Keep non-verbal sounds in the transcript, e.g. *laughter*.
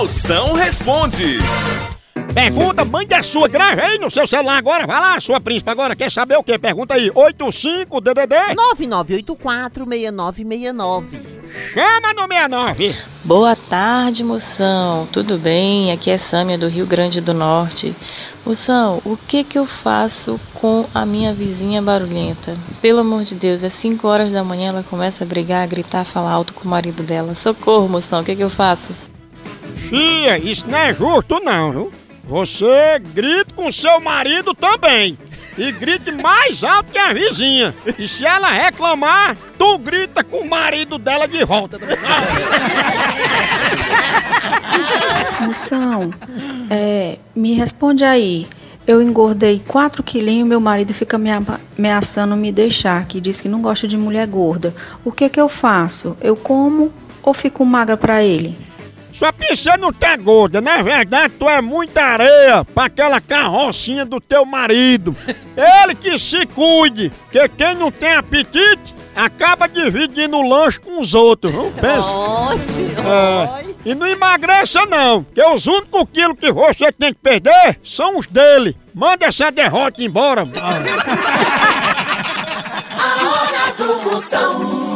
Moção responde. Pergunta, mande a sua, grave aí no seu celular agora. Vai lá, sua príncipe agora. Quer saber o quê? Pergunta aí. 85-DDD. 9984-6969. Chama no 69. Boa tarde, moção. Tudo bem? Aqui é Sâmia do Rio Grande do Norte. Moção, o que que eu faço com a minha vizinha barulhenta? Pelo amor de Deus, às 5 horas da manhã ela começa a brigar, a gritar, a falar alto com o marido dela. Socorro, moção, o que que eu faço? Fia, isso não é justo não, viu? Você grita com seu marido também. E grite mais alto que a vizinha. E se ela reclamar, tu grita com o marido dela de volta. *laughs* Moção, é, me responde aí. Eu engordei 4 quilinhos meu marido fica me ameaçando me deixar, que diz que não gosta de mulher gorda. O que que eu faço? Eu como ou fico magra pra ele? Só que você não tá gorda, na verdade tu é muita areia pra aquela carrocinha do teu marido. Ele que se cuide, que quem não tem apetite acaba dividindo o lanche com os outros, viu? Pensa. É, e não emagreça não, que os únicos quilos que você tem que perder são os dele. Manda essa derrota embora. *laughs* A hora do Moção.